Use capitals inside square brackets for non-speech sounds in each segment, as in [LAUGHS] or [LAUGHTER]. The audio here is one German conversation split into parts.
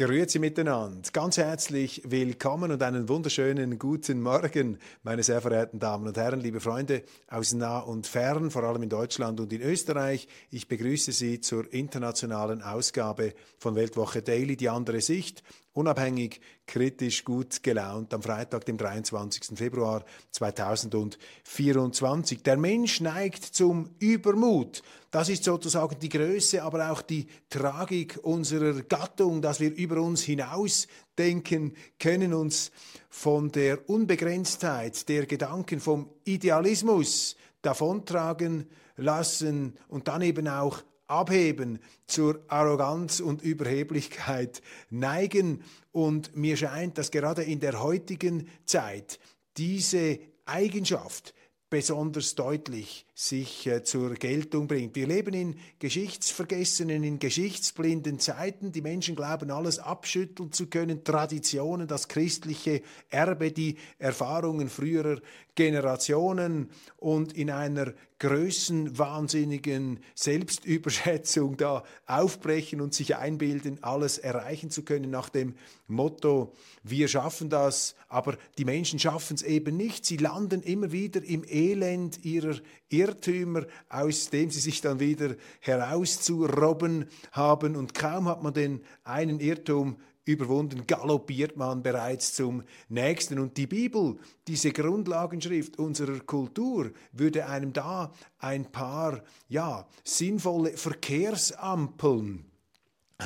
Grüezi miteinander. Ganz herzlich willkommen und einen wunderschönen guten Morgen, meine sehr verehrten Damen und Herren, liebe Freunde aus nah und fern, vor allem in Deutschland und in Österreich. Ich begrüße Sie zur internationalen Ausgabe von Weltwoche Daily, die andere Sicht unabhängig, kritisch, gut gelaunt am Freitag, dem 23. Februar 2024. Der Mensch neigt zum Übermut. Das ist sozusagen die Größe, aber auch die Tragik unserer Gattung, dass wir über uns hinaus denken können, uns von der Unbegrenztheit der Gedanken, vom Idealismus davontragen lassen und dann eben auch abheben, zur Arroganz und Überheblichkeit neigen. Und mir scheint, dass gerade in der heutigen Zeit diese Eigenschaft besonders deutlich sich äh, zur Geltung bringt. Wir leben in geschichtsvergessenen, in geschichtsblinden Zeiten. Die Menschen glauben, alles abschütteln zu können, Traditionen, das christliche Erbe, die Erfahrungen früherer Generationen und in einer größenwahnsinnigen Selbstüberschätzung da aufbrechen und sich einbilden, alles erreichen zu können nach dem Motto, wir schaffen das, aber die Menschen schaffen es eben nicht. Sie landen immer wieder im Elend ihrer Irrtümer, aus dem sie sich dann wieder herauszurobben haben und kaum hat man den einen Irrtum überwunden, galoppiert man bereits zum nächsten. Und die Bibel, diese Grundlagenschrift unserer Kultur, würde einem da ein paar, ja, sinnvolle Verkehrsampeln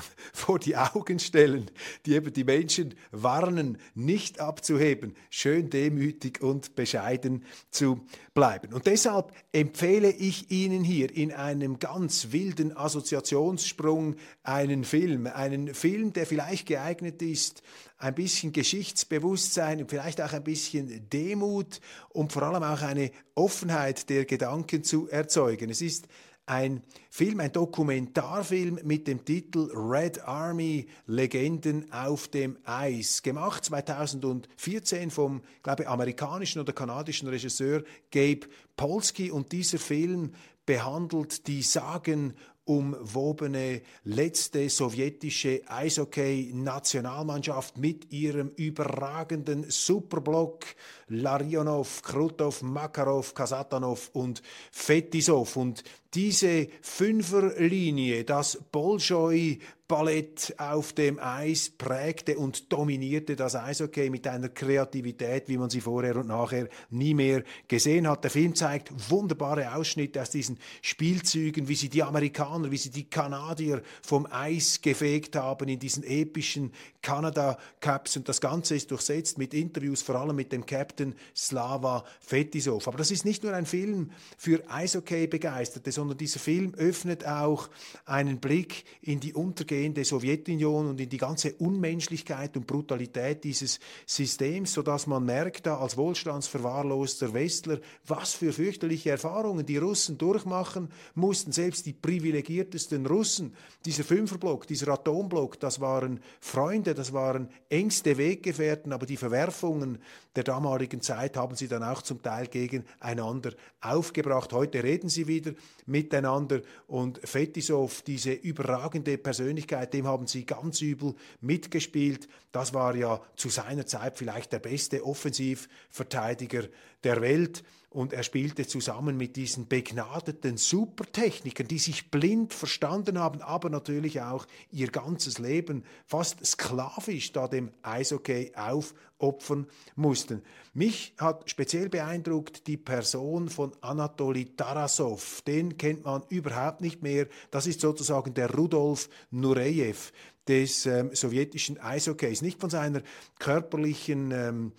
[LAUGHS] vor die Augen stellen, die eben die Menschen warnen, nicht abzuheben, schön demütig und bescheiden zu bleiben. Und deshalb empfehle ich Ihnen hier in einem ganz wilden Assoziationssprung einen Film, einen Film, der vielleicht geeignet ist, ein bisschen Geschichtsbewusstsein und vielleicht auch ein bisschen Demut und vor allem auch eine Offenheit der Gedanken zu erzeugen. Es ist ein Film, ein Dokumentarfilm mit dem Titel Red Army Legenden auf dem Eis, gemacht 2014 vom, glaube ich, amerikanischen oder kanadischen Regisseur Gabe Polsky und dieser Film behandelt die Sagen umwobene letzte sowjetische Eishockey-Nationalmannschaft mit ihrem überragenden Superblock Larionov, Krutov, Makarov, Kasatanov und Fetisov. Und diese Fünferlinie, das Bolschoi Ballett auf dem Eis prägte und dominierte das Eishockey mit einer Kreativität, wie man sie vorher und nachher nie mehr gesehen hat. Der Film zeigt wunderbare Ausschnitte aus diesen Spielzügen, wie sie die Amerikaner, wie sie die Kanadier vom Eis gefegt haben in diesen epischen Canada Cups und das Ganze ist durchsetzt mit Interviews, vor allem mit dem Captain Slava Fetisov. Aber das ist nicht nur ein Film für Eishockey-Begeisterte, sondern dieser Film öffnet auch einen Blick in die untergehende Sowjetunion und in die ganze Unmenschlichkeit und Brutalität dieses Systems, sodass man merkt da als wohlstandsverwahrloster Westler, was für fürchterliche Erfahrungen die Russen durchmachen mussten. Selbst die privilegiertesten Russen, dieser Fünferblock, dieser Atomblock, das waren Freunde, das waren engste Weggefährten, aber die Verwerfungen der damaligen Zeit haben sie dann auch zum Teil gegeneinander aufgebracht. Heute reden sie wieder miteinander und Fetisov, diese überragende Persönlichkeit, dem haben sie ganz übel mitgespielt. Das war ja zu seiner Zeit vielleicht der beste Offensivverteidiger der Welt und er spielte zusammen mit diesen begnadeten Supertechnikern, die sich blind verstanden haben, aber natürlich auch ihr ganzes Leben fast sklavisch da dem Eishockey aufopfern mussten. Mich hat speziell beeindruckt die Person von Anatoli Tarasov. Den kennt man überhaupt nicht mehr. Das ist sozusagen der Rudolf Nureyev des ähm, sowjetischen Eishockeys. Nicht von seiner körperlichen ähm,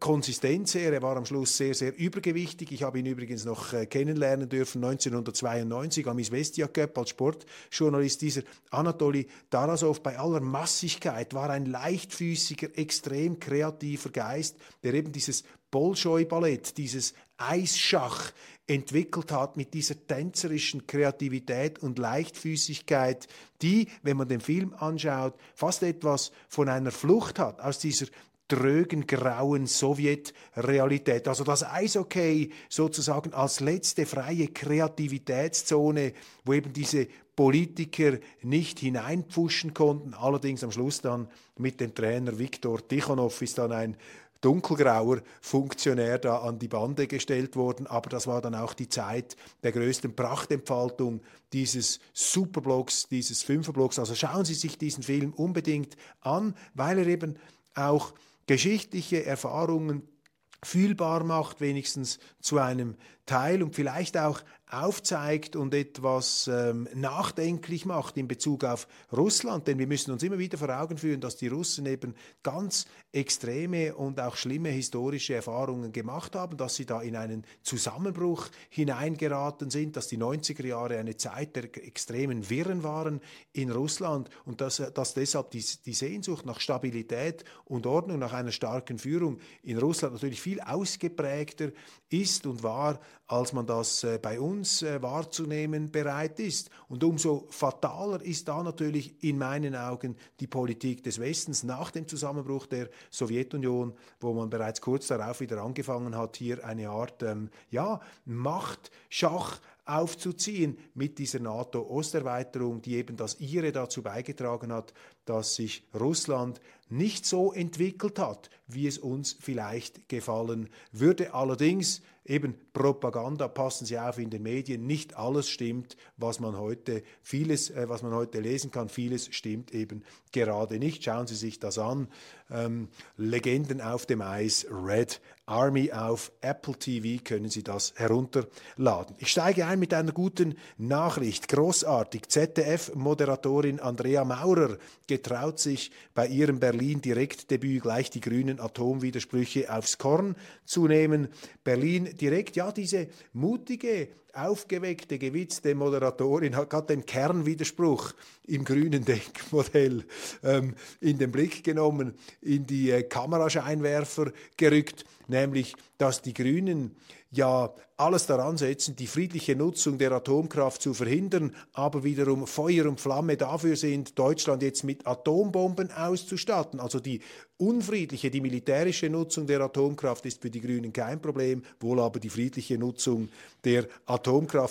Konsistenz her. Er war am Schluss sehr, sehr übergewichtig. Ich habe ihn übrigens noch äh, kennenlernen dürfen 1992 am Isvestia Cup als Sportjournalist. Dieser Anatoli Tarasov bei aller Massigkeit war ein leichtfüßiger, extrem kreativer Geist, der eben dieses Bolschoi-Ballett, dieses Eisschach entwickelt hat mit dieser tänzerischen Kreativität und Leichtfüßigkeit, die, wenn man den Film anschaut, fast etwas von einer Flucht hat aus dieser drögen, grauen Sowjetrealität. Also das Eishockey sozusagen als letzte freie Kreativitätszone, wo eben diese Politiker nicht hineinpfuschen konnten. Allerdings am Schluss dann mit dem Trainer Viktor Tichonov ist dann ein dunkelgrauer Funktionär da an die Bande gestellt worden. Aber das war dann auch die Zeit der größten Prachtentfaltung dieses Superblocks, dieses Fünferblocks. Also schauen Sie sich diesen Film unbedingt an, weil er eben auch geschichtliche Erfahrungen fühlbar macht, wenigstens zu einem Teil und vielleicht auch aufzeigt und etwas ähm, nachdenklich macht in Bezug auf Russland. Denn wir müssen uns immer wieder vor Augen führen, dass die Russen eben ganz extreme und auch schlimme historische Erfahrungen gemacht haben, dass sie da in einen Zusammenbruch hineingeraten sind, dass die 90er Jahre eine Zeit der extremen Wirren waren in Russland und dass, dass deshalb die, die Sehnsucht nach Stabilität und Ordnung, nach einer starken Führung in Russland natürlich viel ausgeprägter ist und war, als man das äh, bei uns äh, wahrzunehmen bereit ist. Und umso fataler ist da natürlich in meinen Augen die Politik des Westens nach dem Zusammenbruch der Sowjetunion, wo man bereits kurz darauf wieder angefangen hat, hier eine Art ähm, ja, Machtschach aufzuziehen mit dieser NATO-Osterweiterung, die eben das ihre dazu beigetragen hat, dass sich Russland nicht so entwickelt hat, wie es uns vielleicht gefallen würde. Allerdings eben Propaganda, passen Sie auf in den Medien, nicht alles stimmt, was man heute, vieles, äh, was man heute lesen kann, vieles stimmt eben gerade nicht. Schauen Sie sich das an. Ähm, Legenden auf dem Eis, Red Army auf Apple TV können Sie das herunterladen. Ich steige ein mit einer guten Nachricht. Großartig. ZDF-Moderatorin Andrea Maurer getraut sich bei ihrem Berlin-Direktdebüt gleich die grünen Atomwidersprüche aufs Korn zu nehmen. Berlin direkt, ja, diese mutige, aufgeweckte, gewitzte Moderatorin hat gerade den Kernwiderspruch im grünen Denkmodell ähm, in den Blick genommen, in die äh, Kamerascheinwerfer gerückt, nämlich, dass die Grünen ja alles daran setzen, die friedliche Nutzung der Atomkraft zu verhindern, aber wiederum Feuer und Flamme dafür sind, Deutschland jetzt mit Atombomben auszustatten. Also die unfriedliche, die militärische Nutzung der Atomkraft ist für die Grünen kein Problem, wohl aber die friedliche Nutzung der Atomkraft.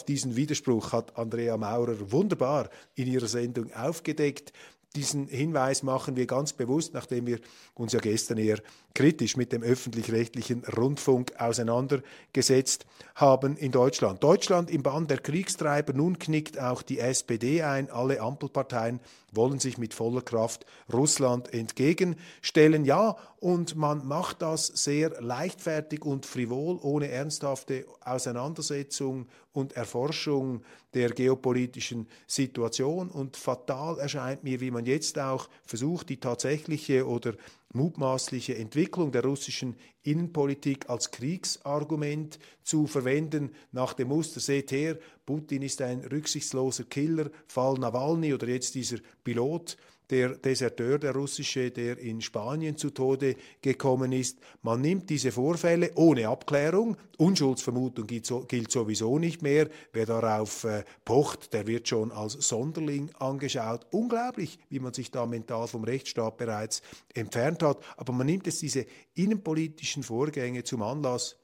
Diesen Widerspruch hat Andrea Maurer wunderbar in ihrer Sendung aufgedeckt. Diesen Hinweis machen wir ganz bewusst, nachdem wir uns ja gestern eher kritisch mit dem öffentlich-rechtlichen Rundfunk auseinandergesetzt haben in Deutschland. Deutschland im Bann der Kriegstreiber, nun knickt auch die SPD ein. Alle Ampelparteien wollen sich mit voller Kraft Russland entgegenstellen. Ja, und man macht das sehr leichtfertig und frivol, ohne ernsthafte Auseinandersetzung und Erforschung der geopolitischen Situation. Und fatal erscheint mir, wie man jetzt auch versucht, die tatsächliche oder mutmaßliche Entwicklung der russischen Innenpolitik als Kriegsargument zu verwenden, nach dem Muster, seht her, Putin ist ein rücksichtsloser Killer, Fall Nawalny oder jetzt dieser Pilot, der Deserteur, der russische, der in Spanien zu Tode gekommen ist. Man nimmt diese Vorfälle ohne Abklärung. Unschuldsvermutung gilt sowieso nicht mehr. Wer darauf äh, pocht, der wird schon als Sonderling angeschaut. Unglaublich, wie man sich da mental vom Rechtsstaat bereits entfernt hat. Aber man nimmt es diese innenpolitischen Vorgänge zum Anlass,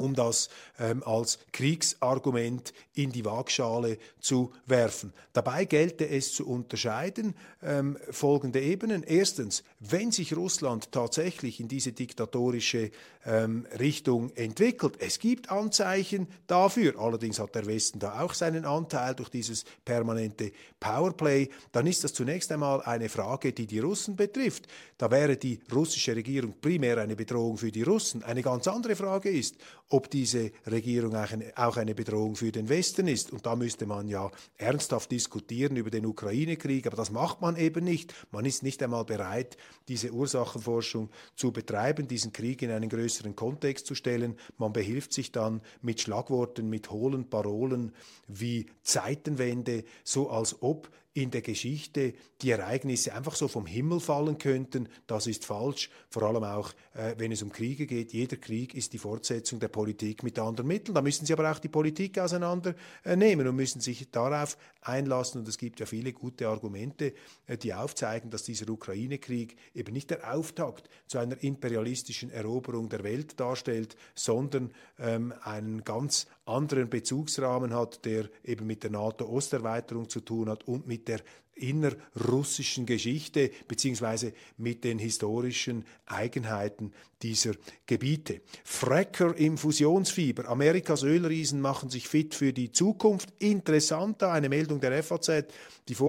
um das ähm, als Kriegsargument in die Waagschale zu werfen. Dabei gelte es zu unterscheiden ähm, folgende Ebenen. Erstens, wenn sich Russland tatsächlich in diese diktatorische ähm, Richtung entwickelt, es gibt Anzeichen dafür, allerdings hat der Westen da auch seinen Anteil durch dieses permanente Powerplay, dann ist das zunächst einmal eine Frage, die die Russen betrifft. Da wäre die russische Regierung primär eine Bedrohung für die Russen. Eine ganz andere Frage ist, ob diese Regierung auch eine Bedrohung für den Westen ist. Und da müsste man ja ernsthaft diskutieren über den Ukraine-Krieg, aber das macht man eben nicht. Man ist nicht einmal bereit, diese Ursachenforschung zu betreiben, diesen Krieg in einen größeren Kontext zu stellen. Man behilft sich dann mit Schlagworten, mit hohlen Parolen wie Zeitenwende, so als ob in der Geschichte die Ereignisse einfach so vom Himmel fallen könnten, das ist falsch. Vor allem auch, äh, wenn es um Kriege geht. Jeder Krieg ist die Fortsetzung der Politik mit anderen Mitteln. Da müssen Sie aber auch die Politik auseinandernehmen und müssen sich darauf einlassen. Und es gibt ja viele gute Argumente, äh, die aufzeigen, dass dieser Ukraine-Krieg eben nicht der Auftakt zu einer imperialistischen Eroberung der Welt darstellt, sondern ähm, einen ganz anderen Bezugsrahmen hat, der eben mit der NATO-Osterweiterung zu tun hat und mit der innerrussischen Geschichte beziehungsweise mit den historischen Eigenheiten dieser Gebiete. Fracker im Fusionsfieber. Amerikas Ölriesen machen sich fit für die Zukunft. Interessant da eine Meldung der FAZ, die vor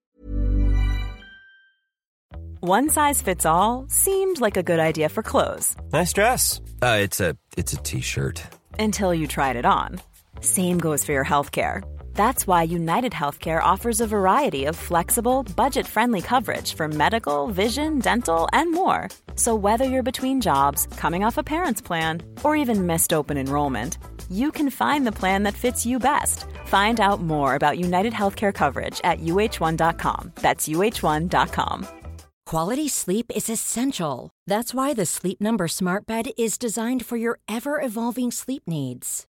One size fits all seemed like a good idea for clothes. Nice dress. Uh, it's a it's a t-shirt. Until you tried it on. Same goes for your healthcare. That's why United Healthcare offers a variety of flexible, budget friendly coverage for medical, vision, dental, and more. So, whether you're between jobs, coming off a parent's plan, or even missed open enrollment, you can find the plan that fits you best. Find out more about United Healthcare coverage at uh1.com. That's uh1.com. Quality sleep is essential. That's why the Sleep Number Smart Bed is designed for your ever evolving sleep needs.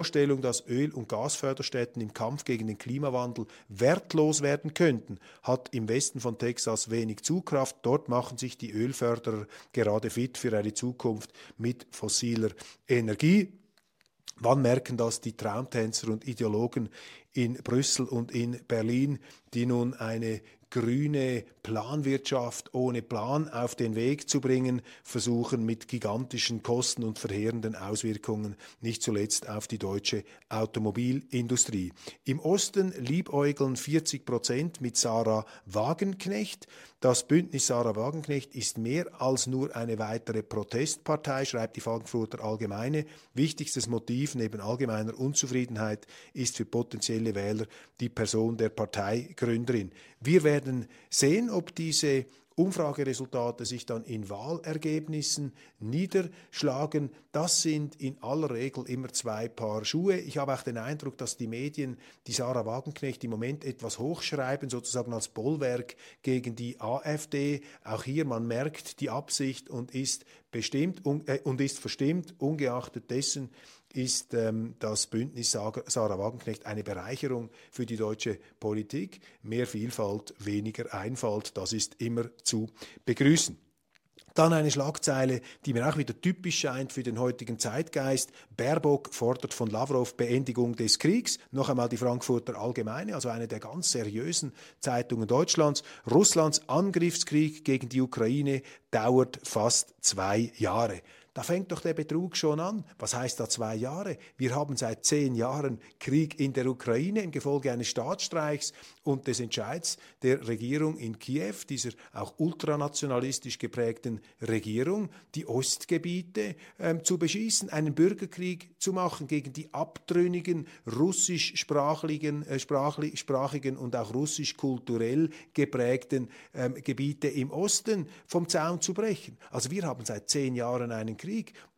Vorstellung, dass Öl- und Gasförderstätten im Kampf gegen den Klimawandel wertlos werden könnten, hat im Westen von Texas wenig Zugkraft. Dort machen sich die Ölförderer gerade fit für eine Zukunft mit fossiler Energie. Wann merken das die Traumtänzer und Ideologen in Brüssel und in Berlin, die nun eine grüne Planwirtschaft ohne Plan auf den Weg zu bringen, versuchen mit gigantischen Kosten und verheerenden Auswirkungen, nicht zuletzt auf die deutsche Automobilindustrie. Im Osten liebäugeln 40 Prozent mit Sarah Wagenknecht. Das Bündnis Sarah Wagenknecht ist mehr als nur eine weitere Protestpartei, schreibt die Frankfurter Allgemeine. Wichtigstes Motiv neben allgemeiner Unzufriedenheit ist für potenzielle Wähler die Person der Parteigründerin. Wir werden sehen, ob diese Umfrageresultate sich dann in Wahlergebnissen niederschlagen. Das sind in aller Regel immer zwei Paar Schuhe. Ich habe auch den Eindruck, dass die Medien die Sarah Wagenknecht im Moment etwas hochschreiben, sozusagen als Bollwerk gegen die AfD. Auch hier, man merkt die Absicht und ist bestimmt äh, und ist verstimmt, ungeachtet dessen, ist ähm, das Bündnis Sarah Wagenknecht eine Bereicherung für die deutsche Politik. Mehr Vielfalt, weniger Einfalt, das ist immer zu begrüßen. Dann eine Schlagzeile, die mir auch wieder typisch scheint für den heutigen Zeitgeist. Baerbock fordert von Lavrov Beendigung des Kriegs. Noch einmal die Frankfurter Allgemeine, also eine der ganz seriösen Zeitungen Deutschlands. Russlands Angriffskrieg gegen die Ukraine dauert fast zwei Jahre. Da fängt doch der Betrug schon an. Was heißt da zwei Jahre? Wir haben seit zehn Jahren Krieg in der Ukraine im Gefolge eines Staatsstreichs und des Entscheids der Regierung in Kiew, dieser auch ultranationalistisch geprägten Regierung, die Ostgebiete ähm, zu beschießen, einen Bürgerkrieg zu machen gegen die abtrünnigen russischsprachigen äh, sprachigen und auch russisch-kulturell geprägten ähm, Gebiete im Osten vom Zaun zu brechen. Also wir haben seit zehn Jahren einen Krieg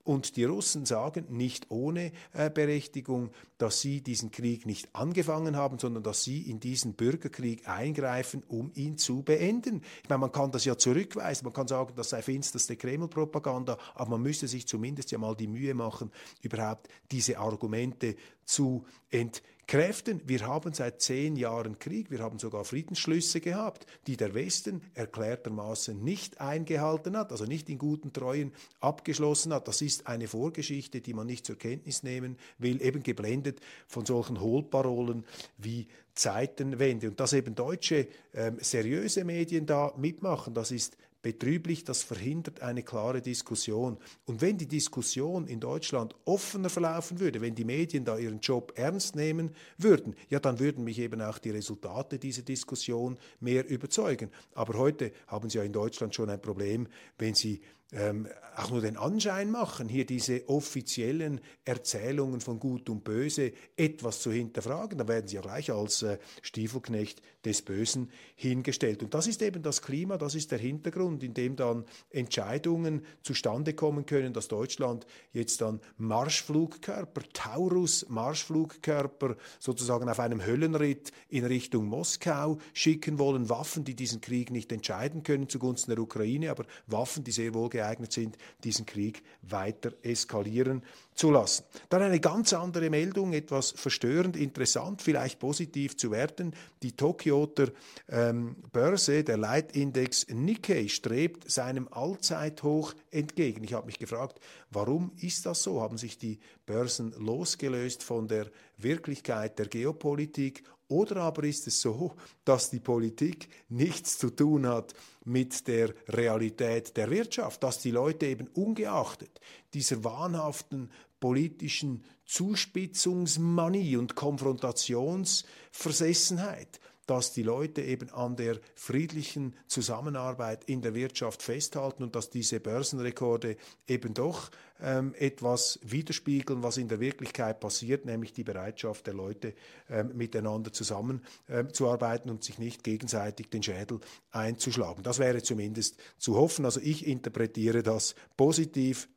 Und die Russen sagen nicht ohne äh, Berechtigung, dass sie diesen Krieg nicht angefangen haben, sondern dass sie in diesen Bürgerkrieg eingreifen, um ihn zu beenden. Ich meine, man kann das ja zurückweisen, man kann sagen, das sei finsterste Kreml-Propaganda, aber man müsste sich zumindest ja mal die Mühe machen, überhaupt diese Argumente zu entkräften Kräften. Wir haben seit zehn Jahren Krieg, wir haben sogar Friedensschlüsse gehabt, die der Westen erklärtermaßen nicht eingehalten hat, also nicht in guten Treuen abgeschlossen hat. Das ist eine Vorgeschichte, die man nicht zur Kenntnis nehmen will, eben geblendet von solchen Hohlparolen wie Zeitenwende. Und dass eben deutsche ähm, seriöse Medien da mitmachen, das ist betrüblich, das verhindert eine klare Diskussion. Und wenn die Diskussion in Deutschland offener verlaufen würde, wenn die Medien da ihren Job ernst nehmen würden, ja, dann würden mich eben auch die Resultate dieser Diskussion mehr überzeugen. Aber heute haben Sie ja in Deutschland schon ein Problem, wenn Sie ähm, auch nur den Anschein machen, hier diese offiziellen Erzählungen von Gut und Böse etwas zu hinterfragen, dann werden sie ja gleich als äh, Stiefelknecht des Bösen hingestellt. Und das ist eben das Klima, das ist der Hintergrund, in dem dann Entscheidungen zustande kommen können, dass Deutschland jetzt dann Marschflugkörper, Taurus-Marschflugkörper sozusagen auf einem Höllenritt in Richtung Moskau schicken wollen, Waffen, die diesen Krieg nicht entscheiden können zugunsten der Ukraine, aber Waffen, die sehr wohl geeignet sind, diesen Krieg weiter eskalieren zu lassen. Dann eine ganz andere Meldung, etwas verstörend, interessant, vielleicht positiv zu werten. Die Tokioter ähm, Börse, der Leitindex Nikkei, strebt seinem Allzeithoch entgegen. Ich habe mich gefragt, warum ist das so? Haben sich die Börsen losgelöst von der Wirklichkeit der Geopolitik oder aber ist es so, dass die Politik nichts zu tun hat mit der Realität der Wirtschaft, dass die Leute eben ungeachtet dieser wahnhaften politischen Zuspitzungsmanie und Konfrontationsversessenheit dass die Leute eben an der friedlichen Zusammenarbeit in der Wirtschaft festhalten und dass diese Börsenrekorde eben doch ähm, etwas widerspiegeln, was in der Wirklichkeit passiert, nämlich die Bereitschaft der Leute, ähm, miteinander zusammenzuarbeiten ähm, und sich nicht gegenseitig den Schädel einzuschlagen. Das wäre zumindest zu hoffen. Also ich interpretiere das positiv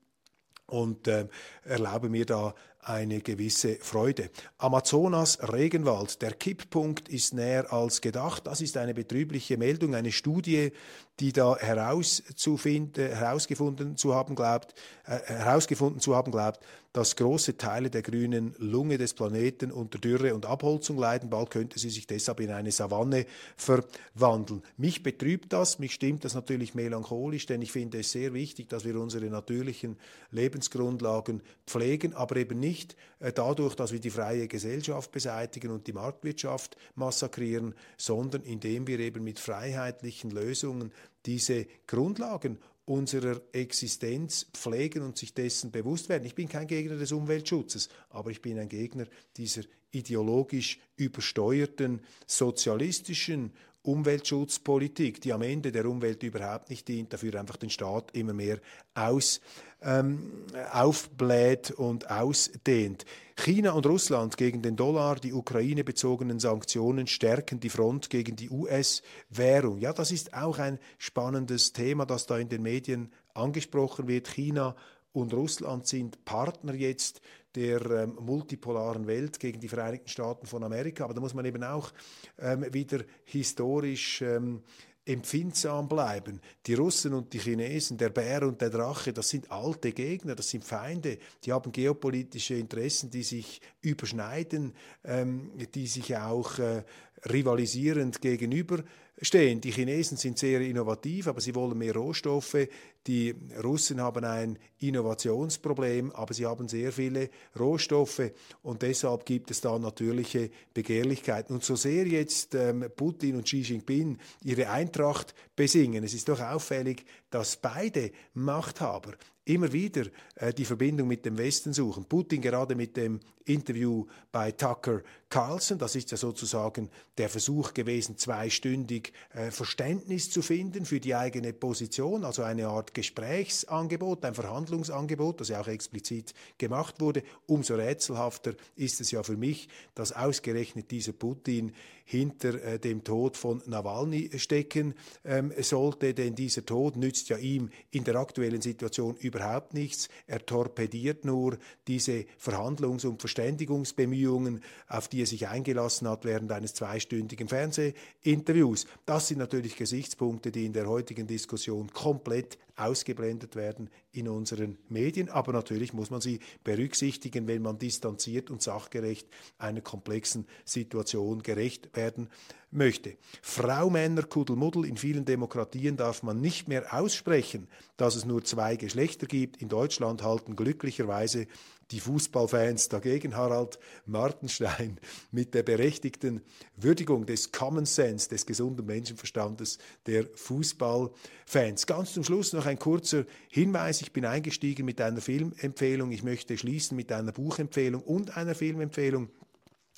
und äh, erlaube mir da eine gewisse Freude. Amazonas Regenwald, der Kipppunkt ist näher als gedacht. Das ist eine betrübliche Meldung, eine Studie, die da herauszufinden, herausgefunden zu haben glaubt, äh, herausgefunden zu haben glaubt, dass große Teile der grünen Lunge des Planeten unter Dürre und Abholzung leiden. Bald könnte sie sich deshalb in eine Savanne verwandeln. Mich betrübt das, mich stimmt das natürlich melancholisch, denn ich finde es sehr wichtig, dass wir unsere natürlichen Lebensgrundlagen pflegen, aber eben nicht äh, dadurch, dass wir die freie Gesellschaft beseitigen und die Marktwirtschaft massakrieren, sondern indem wir eben mit freiheitlichen Lösungen diese Grundlagen unserer Existenz pflegen und sich dessen bewusst werden. Ich bin kein Gegner des Umweltschutzes, aber ich bin ein Gegner dieser ideologisch übersteuerten sozialistischen Umweltschutzpolitik, die am Ende der Umwelt überhaupt nicht dient, dafür einfach den Staat immer mehr aus, ähm, aufbläht und ausdehnt. China und Russland gegen den Dollar, die Ukraine bezogenen Sanktionen stärken die Front gegen die US-Währung. Ja, das ist auch ein spannendes Thema, das da in den Medien angesprochen wird. China und Russland sind Partner jetzt der ähm, multipolaren Welt gegen die Vereinigten Staaten von Amerika. Aber da muss man eben auch ähm, wieder historisch ähm, empfindsam bleiben. Die Russen und die Chinesen, der Bär und der Drache, das sind alte Gegner, das sind Feinde, die haben geopolitische Interessen, die sich überschneiden, ähm, die sich auch äh, rivalisierend gegenüberstehen. Die Chinesen sind sehr innovativ, aber sie wollen mehr Rohstoffe. Die Russen haben ein Innovationsproblem, aber sie haben sehr viele Rohstoffe und deshalb gibt es da natürliche Begehrlichkeiten. Und so sehr jetzt ähm, Putin und Xi Jinping ihre Eintracht besingen, es ist doch auffällig, dass beide Machthaber immer wieder äh, die Verbindung mit dem Westen suchen. Putin gerade mit dem Interview bei Tucker Carlson, das ist ja sozusagen der Versuch gewesen, zweistündig äh, Verständnis zu finden für die eigene Position, also eine Art Gesprächsangebot, ein Verhandlungsangebot, das ja auch explizit gemacht wurde. Umso rätselhafter ist es ja für mich, dass ausgerechnet dieser Putin hinter äh, dem Tod von Nawalny stecken ähm, sollte, denn dieser Tod nützt ja ihm in der aktuellen Situation überhaupt nichts. Er torpediert nur diese Verhandlungs- und Verständigungsbemühungen, auf die er sich eingelassen hat während eines zweistündigen Fernsehinterviews. Das sind natürlich Gesichtspunkte, die in der heutigen Diskussion komplett ausgeblendet werden in unseren Medien. Aber natürlich muss man sie berücksichtigen, wenn man distanziert und sachgerecht einer komplexen Situation gerecht werden möchte. Frau, Männer, Kuddelmuddel, in vielen Demokratien darf man nicht mehr aussprechen, dass es nur zwei Geschlechter gibt. In Deutschland halten glücklicherweise die Fußballfans dagegen Harald Martenstein [LAUGHS] mit der berechtigten Würdigung des Common Sense, des gesunden Menschenverstandes der Fußballfans. Ganz zum Schluss noch ein kurzer Hinweis. Ich bin eingestiegen mit einer Filmempfehlung. Ich möchte schließen mit einer Buchempfehlung und einer Filmempfehlung.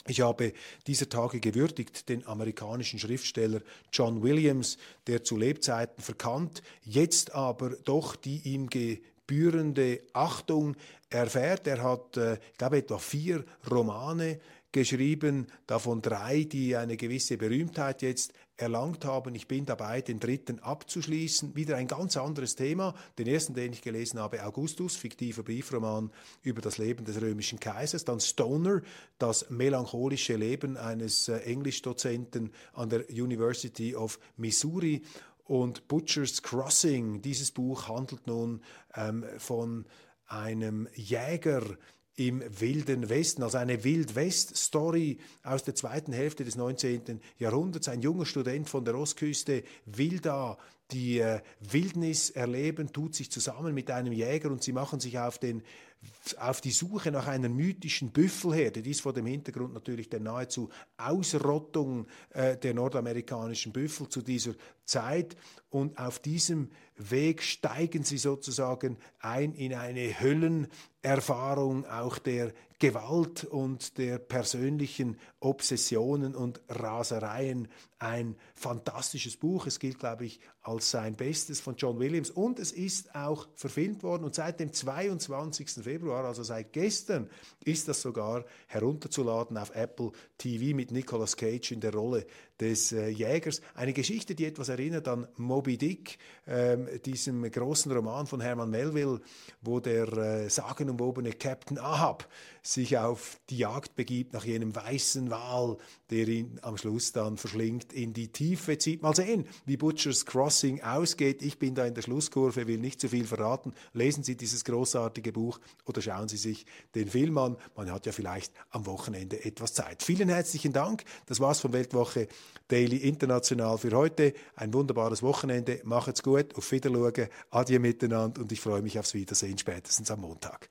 Ich habe dieser Tage gewürdigt den amerikanischen Schriftsteller John Williams, der zu Lebzeiten verkannt, jetzt aber doch die ihm gebührende Achtung erfährt. Er hat, äh, ich glaube, etwa vier Romane geschrieben, davon drei, die eine gewisse Berühmtheit jetzt erlangt haben. Ich bin dabei, den dritten abzuschließen. Wieder ein ganz anderes Thema. Den ersten, den ich gelesen habe, Augustus, fiktiver Briefroman über das Leben des römischen Kaisers. Dann Stoner, das melancholische Leben eines äh, Englischdozenten an der University of Missouri. Und Butcher's Crossing, dieses Buch handelt nun ähm, von einem Jäger im Wilden Westen, also eine Wild-West-Story aus der zweiten Hälfte des 19. Jahrhunderts. Ein junger Student von der Ostküste will da die äh, Wildnis erleben, tut sich zusammen mit einem Jäger und sie machen sich auf den auf die Suche nach einer mythischen Büffelherde, dies vor dem Hintergrund natürlich der nahezu Ausrottung äh, der nordamerikanischen Büffel zu dieser Zeit. Und auf diesem Weg steigen sie sozusagen ein in eine Höllenerfahrung auch der Gewalt und der persönlichen Obsessionen und Rasereien. Ein fantastisches Buch. Es gilt, glaube ich, als sein Bestes von John Williams. Und es ist auch verfilmt worden. Und seit dem 22. Februar, also seit gestern, ist das sogar herunterzuladen auf Apple TV mit Nicolas Cage in der Rolle des äh, Jägers. Eine Geschichte, die etwas erinnert an Moby Dick, ähm, diesem großen Roman von Herman Melville, wo der äh, sagenumwobene Captain Ahab sich auf die Jagd begibt nach jenem weißen Wal, der ihn am Schluss dann verschlingt in die Tiefe zieht. Mal sehen, wie Butchers Crossing ausgeht. Ich bin da in der Schlusskurve, will nicht zu viel verraten. Lesen Sie dieses großartige Buch oder schauen Sie sich den Film an. Man hat ja vielleicht am Wochenende etwas Zeit. Vielen herzlichen Dank. Das war's von Weltwoche Daily International für heute. Ein wunderbares Wochenende. Macht's gut. Auf Wiedersehen. Adieu miteinander und ich freue mich aufs Wiedersehen spätestens am Montag.